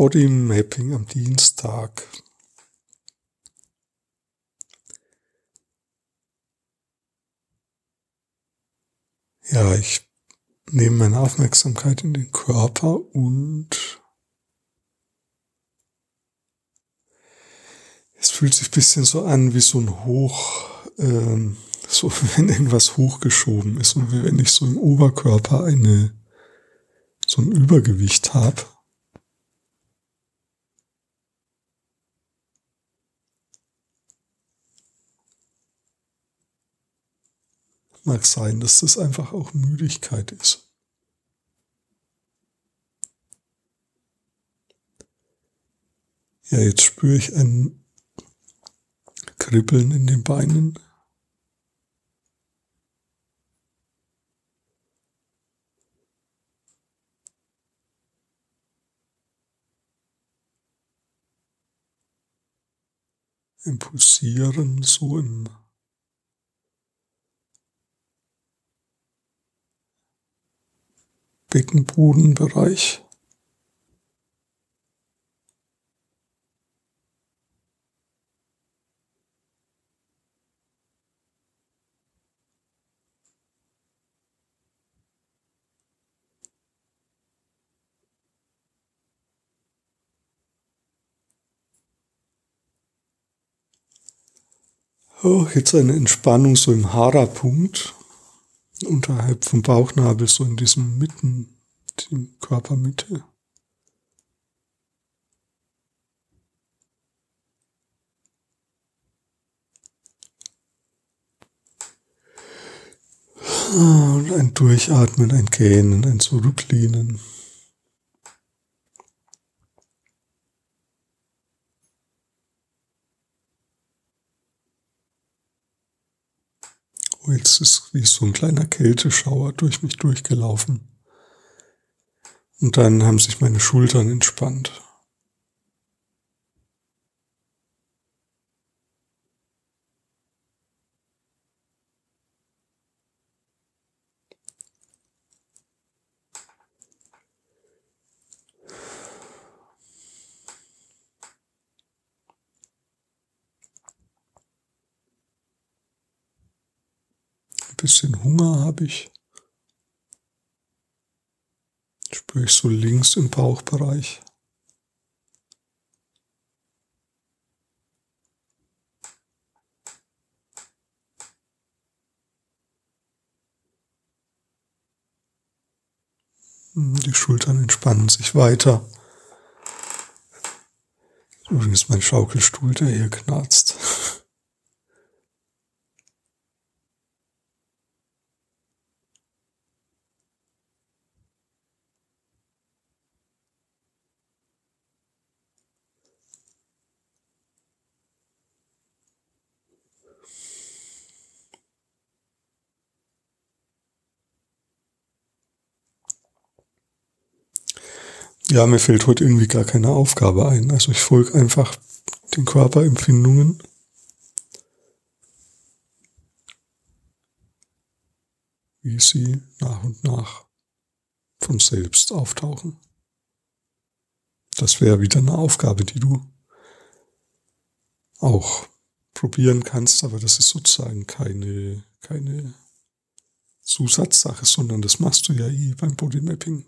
Body Mapping am Dienstag. Ja, ich nehme meine Aufmerksamkeit in den Körper und es fühlt sich ein bisschen so an wie so ein Hoch, ähm, so wenn irgendwas hochgeschoben ist und wie wenn ich so im Oberkörper eine, so ein Übergewicht habe. Mag sein, dass das einfach auch Müdigkeit ist. Ja, jetzt spüre ich ein Kribbeln in den Beinen. Ein Pulsieren so im Beckenbodenbereich. Oh, jetzt eine Entspannung so im Hara-Punkt unterhalb vom Bauchnabel, so in diesem Mitten, die Körpermitte. Und ein Durchatmen, ein Gähnen, ein Zurücklehnen. Oh, jetzt ist wie so ein kleiner Kälteschauer durch mich durchgelaufen. Und dann haben sich meine Schultern entspannt. Bisschen Hunger habe ich. Spüre ich so links im Bauchbereich. Hm, die Schultern entspannen sich weiter. Übrigens mein Schaukelstuhl, der hier knarzt. Ja, mir fällt heute irgendwie gar keine Aufgabe ein. Also ich folge einfach den Körperempfindungen. Wie sie nach und nach von selbst auftauchen. Das wäre wieder eine Aufgabe, die du auch probieren kannst, aber das ist sozusagen keine, keine Zusatzsache, sondern das machst du ja eh beim Bodymapping.